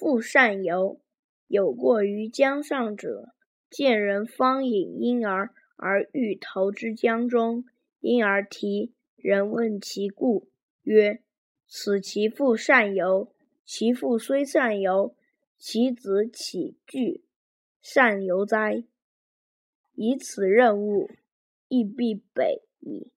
父善游，有过于江上者，见人方引婴儿而欲投之江中，婴儿啼，人问其故，曰：“此其父善游。其父虽善游，其子岂惧善游哉？”以此任务，亦必北矣。